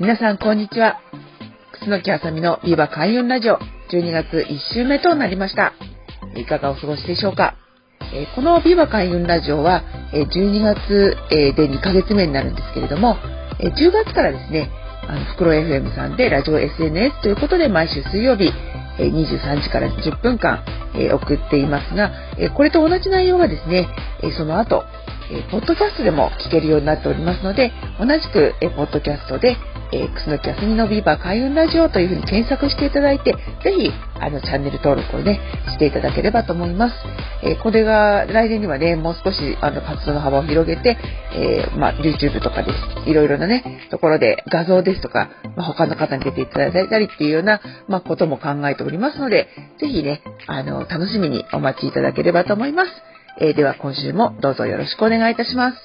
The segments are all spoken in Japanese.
皆さんこんにちは。楠木あさみのビバ開運ラジオ。12月1週目となりました。いかがお過ごしでしょうか。えこのビバ開運ラジオは、え12月、えで2ヶ月目になるんですけれども、え10月からですね、あの、袋 FM さんでラジオ SNS ということで毎週水曜日、え23時から10分間、え送っていますが、えこれと同じ内容がですね、えその後、えポッドキャストでも聞けるようになっておりますので、同じく、えポッドキャストで、えー、楠木あすみのビーバー開運ラジオというふうに検索していただいて、ぜひ、あの、チャンネル登録をね、していただければと思います。えー、これが、来年にはね、もう少し、あの、活動の幅を広げて、えー、まあ、YouTube とかです。いろいろなね、ところで画像ですとか、まあ、他の方に出ていただいたりっていうような、まあ、ことも考えておりますので、ぜひね、あの、楽しみにお待ちいただければと思います。えでは今週もどうぞよろしくお願いいたします。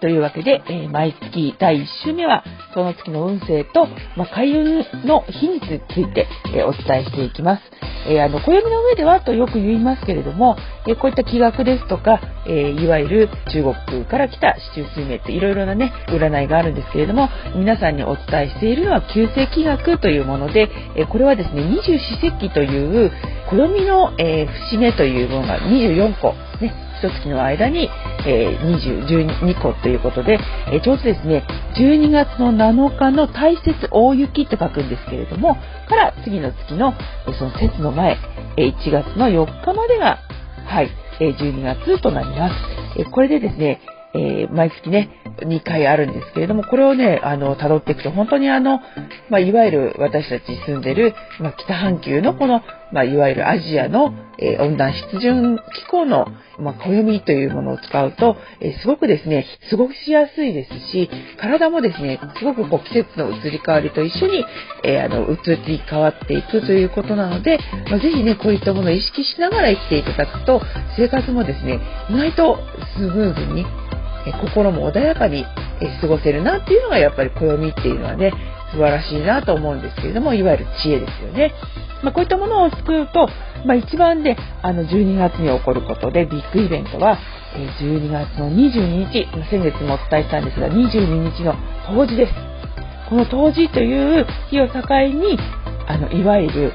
というわけで、えー、毎月第1週目は、その月の運勢と、まあ、開運の日について、えー、お伝えしていきます。えー、あの、暦の上ではとよく言いますけれども、えこういった気学ですとか、えいわゆる中国から来た市中水明っていろいろなね、占いがあるんですけれども、皆さんにお伝えしているのは旧世気学というもので、えこれはですね、二十四節気という、暦の、え節目というものが24個、ね、一月の間に、えー、20、12個ということで、えー、ちょうどですね、12月の7日の大雪大雪と書くんですけれども、から次の月の、えー、その節の前、えー、1月の4日までが、はい、え、12月となります。え、これでですね、えー、毎月ね、2回あるんですけれども、これをね、あの、辿っていくと、本当にあの、まあ、いわゆる私たち住んでる、まあ、北半球のこの、まあ、いわゆるアジアの、えー、温暖湿潤気候の、ま、暦というものを使うと、えー、すごくですね、過ごしやすいですし、体もですね、すごくこう季節の移り変わりと一緒に、え、あの、移り変わっていくということなので、まあ、ぜひね、こういったものを意識しながら生きていただくと、生活もですね、意外とスムーズにえ心も穏やかにえ過ごせるなっていうのがやっぱり暦っていうのはね素晴らしいなと思うんですけれどもいわゆる知恵ですよね。まあ、こういったものを作ると、まあ、一番であの12月に起こることでビッグイベントは、12月の22日先月もお伝えしたんですが22日の冬至です。この冬至という日を境にあのいわゆる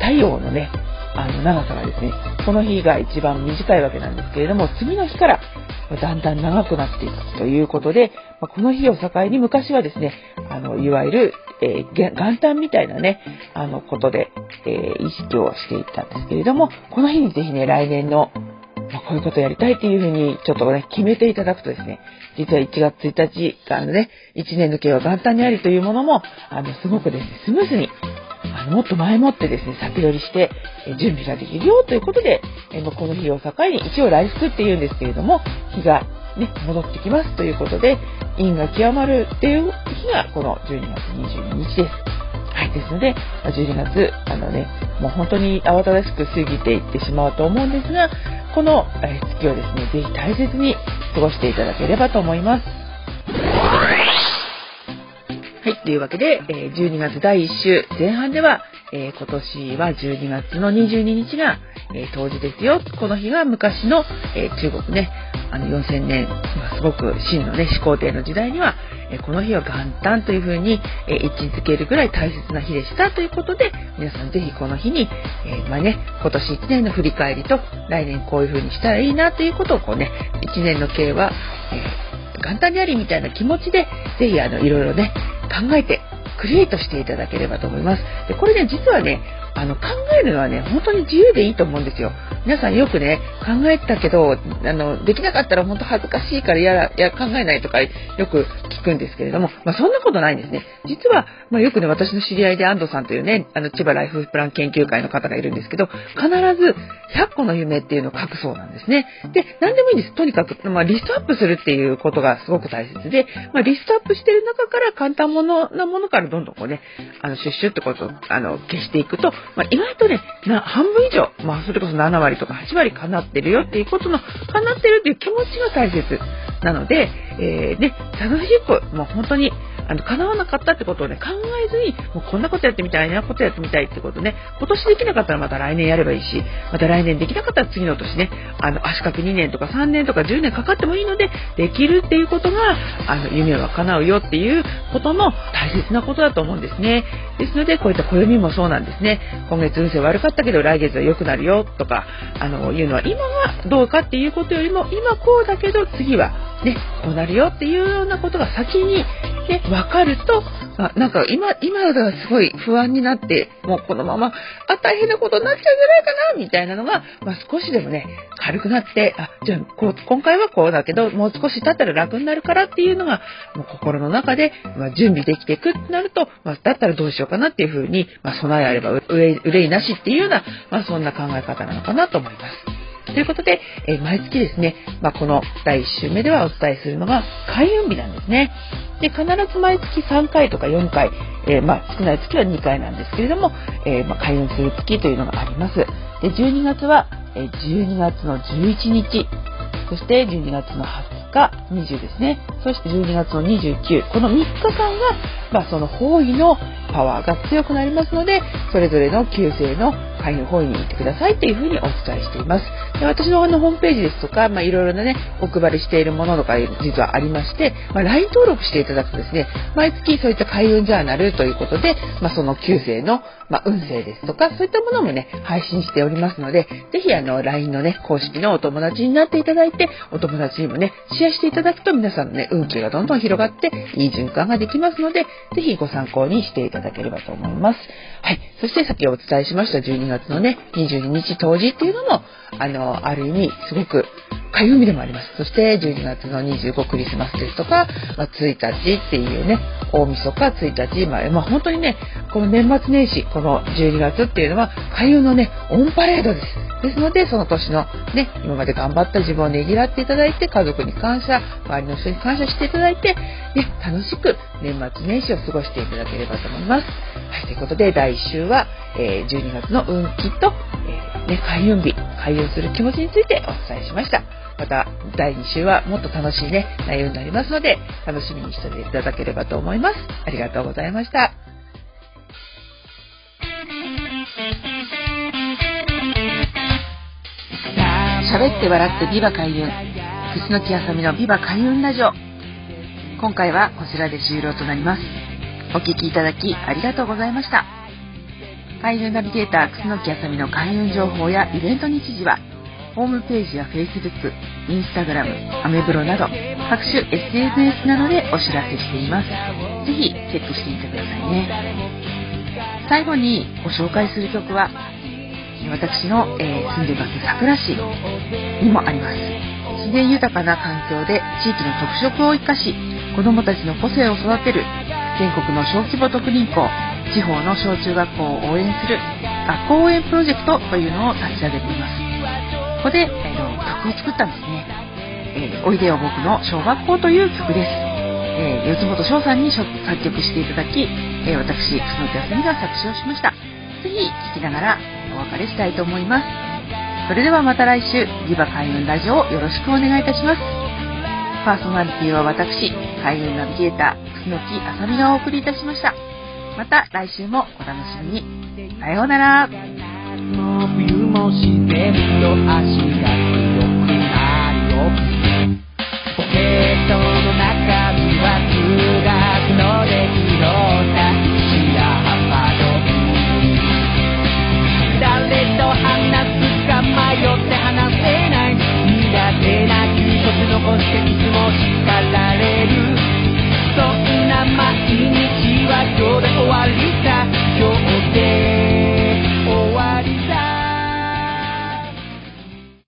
太陽のねあの長さがですねこの日が一番短いわけなんですけれども次の日からだんだん長くなっていくということで、まこの日を境に昔はですね、あの、いわゆる、えー、元旦みたいなね、あの、ことで、えー、意識をしていったんですけれども、この日にぜひね、来年の、ま、こういうことやりたいっていうふうに、ちょっとね、決めていただくとですね、実は1月1日あのね、1年の計は元旦にありというものも、あの、すごくですね、スムーズにもっと前もってですね、先取りして、え準備ができるよということで、えこの日を境に一応来福っていうんですけれども、日がね、戻ってきますということで、陰が極まるっていう日がこの12月22日です。はい、ですので、12月、あのね、もう本当に慌ただしく過ぎていってしまうと思うんですが、この月をですね、ぜひ大切に過ごしていただければと思います。というわけで、え12月第1週前半では、えー、今年は12月の22日が、えー、当時ですよ。この日が昔の、え、中国ね、あの4000年、すごく真のね、始皇帝の時代には、えこの日は元旦というふうに、え位置づけるぐらい大切な日でしたということで、皆さんぜひこの日に、えまあね、今年1年の振り返りと、来年こういうふうにしたらいいなということをこうね、1年の計は、え元旦でありみたいな気持ちで、ぜひあの、いろいろね、考えてクリエイトしていただければと思います。でこれね、実はね、あの考えるのはね、本当に自由でいいと思うんですよ。皆さんよくね、考えたけど、あの、できなかったら本当恥ずかしいからやら、や、考えないとかよく聞くんですけれども、まあそんなことないんですね。実は、まあよくね、私の知り合いで安藤さんというね、あの、千葉ライフプラン研究会の方がいるんですけど、必ず100個の夢っていうのを書くそうなんですね。で、何でもいいんです。とにかく、まあリストアップするっていうことがすごく大切で、まあリストアップしてる中から簡単ものなものからどんどんこうね、あの、シュッシュってこと、あの、消していくと、まあ意外とね、半分以上、まあそれこそ7割とか8割叶ってるよっていうことの、叶ってるっていう気持ちが大切。なので、えー、ね、楽しく、もう本当に、あの、叶わなかったってことをね、考えずに、もうこんなことやってみたい、あんなことやってみたいってことね、今年できなかったらまた来年やればいいし、また来年できなかったら次の年ね、あの、足掛け2年とか3年とか10年かかってもいいので、できるっていうことが、あの、夢は叶うよっていうことの大切なことだと思うんですね。ですので、こういった暦もそうなんですね。今月運勢悪かったけど来月は良くなるよとか、あの、いうのは今がどうかっていうことよりも、今こうだけど次はね、こうなるよっていうようなことが先にね、分かると、あなんか今、今がすごい不安になって、もうこのまま、あ、大変なことになっちゃうんじゃないかな、みたいなのが、まあ、少しでもね、軽くなって、あ、じゃあこう、今回はこうだけど、もう少し経ったら楽になるからっていうのが、もう心の中で、まあ、準備できていくってなると、まあ、だったらどうしようかなっていうふうに、まあ、備えあれば憂いなしっていうような、まあ、そんな考え方なのかなと思います。ということで、えー、毎月ですね、まあ、この第1週目ではお伝えするのが開運日なんですね。で、必ず毎月3回とか4回、えー、まあ、少ない月は2回なんですけれども、えー、まあ、開運する月というのがあります。で、12月は、え12月の11日、そして12月の20日、20ですね。そして12月の29、この3日間が、まあ、その方位のパワーが強くなりますので、それぞれの旧姓の会の方位に行ってくださいっていうふうにお伝えしています。で私のあのホームページですとか、まあ、いろいろなね、お配りしているものとか実はありまして、まあ、LINE 登録していただくとですね、毎月そういった開運ジャーナルということで、まあ、その旧姓の、ま、運勢ですとか、そういったものもね、配信しておりますので、ぜひあの、LINE のね、公式のお友達になっていただいて、お友達にもね、シェアしていただくと皆さんのね、運気がどんどん広がって、いい循環ができますので、ぜひご参考にしていただければと思います。はい。そしてさっきお伝えしました12月のね、22日当時っていうのも、あの、ある意味、すごく火曜日でもあります。そして12月の25クリスマスですとか、まあ、1日っていうね、大晦日1日、まあ、まあ、本当にね、この年末年始、この12月っていうのは、開運のね、オンパレードです。ですので、その年のね、今まで頑張った自分をねぎらっていただいて、家族に感謝、周りの人に感謝していただいて、ね、楽しく年末年始を過ごしていただければと思います。はい、ということで、第1週は、えー、12月の運気と、えー、ね、開運日、開運する気持ちについてお伝えしました。また第2週はもっと楽しいね、内容になりますので、楽しみにしていただければと思います。ありがとうございました。喋って笑ってビバ開運。楠木あさみのビバ開運ラジオ。今回はこちらで終了となります。お聴きいただきありがとうございました。開運ナビゲーター楠木あさみの開運情報やイベント日時はホームページや Facebook、Instagram、アメブロなど各種 SNS などでお知らせしています。ぜひチェックしてみてくださいね。最後にご紹介する曲は私の、えー、住んでます桜市にもあります。自然豊かな環境で地域の特色を生かし子どもたちの個性を育てる全国の小規模特任校地方の小中学校を応援する学校応援プロジェクトというのを立ち上げています。ここで、えー、曲を作ったんですね。えー、おいでよ僕の小学校という曲です。えー、四本翔さんに作曲していただき、えー、私、楠木あさみが作詞をしました。ぜひ聴きながらお別れしたいと思います。それではまた来週、リバ開運ラジオをよろしくお願いいたします。パーソナリティは私、開運ナビゲーター、楠木あさみがお送りいたしました。また来週もお楽しみに。さようなら。がくな。ポケットの中身はでった白浜の。誰と話すか迷って話せない。苦手な残して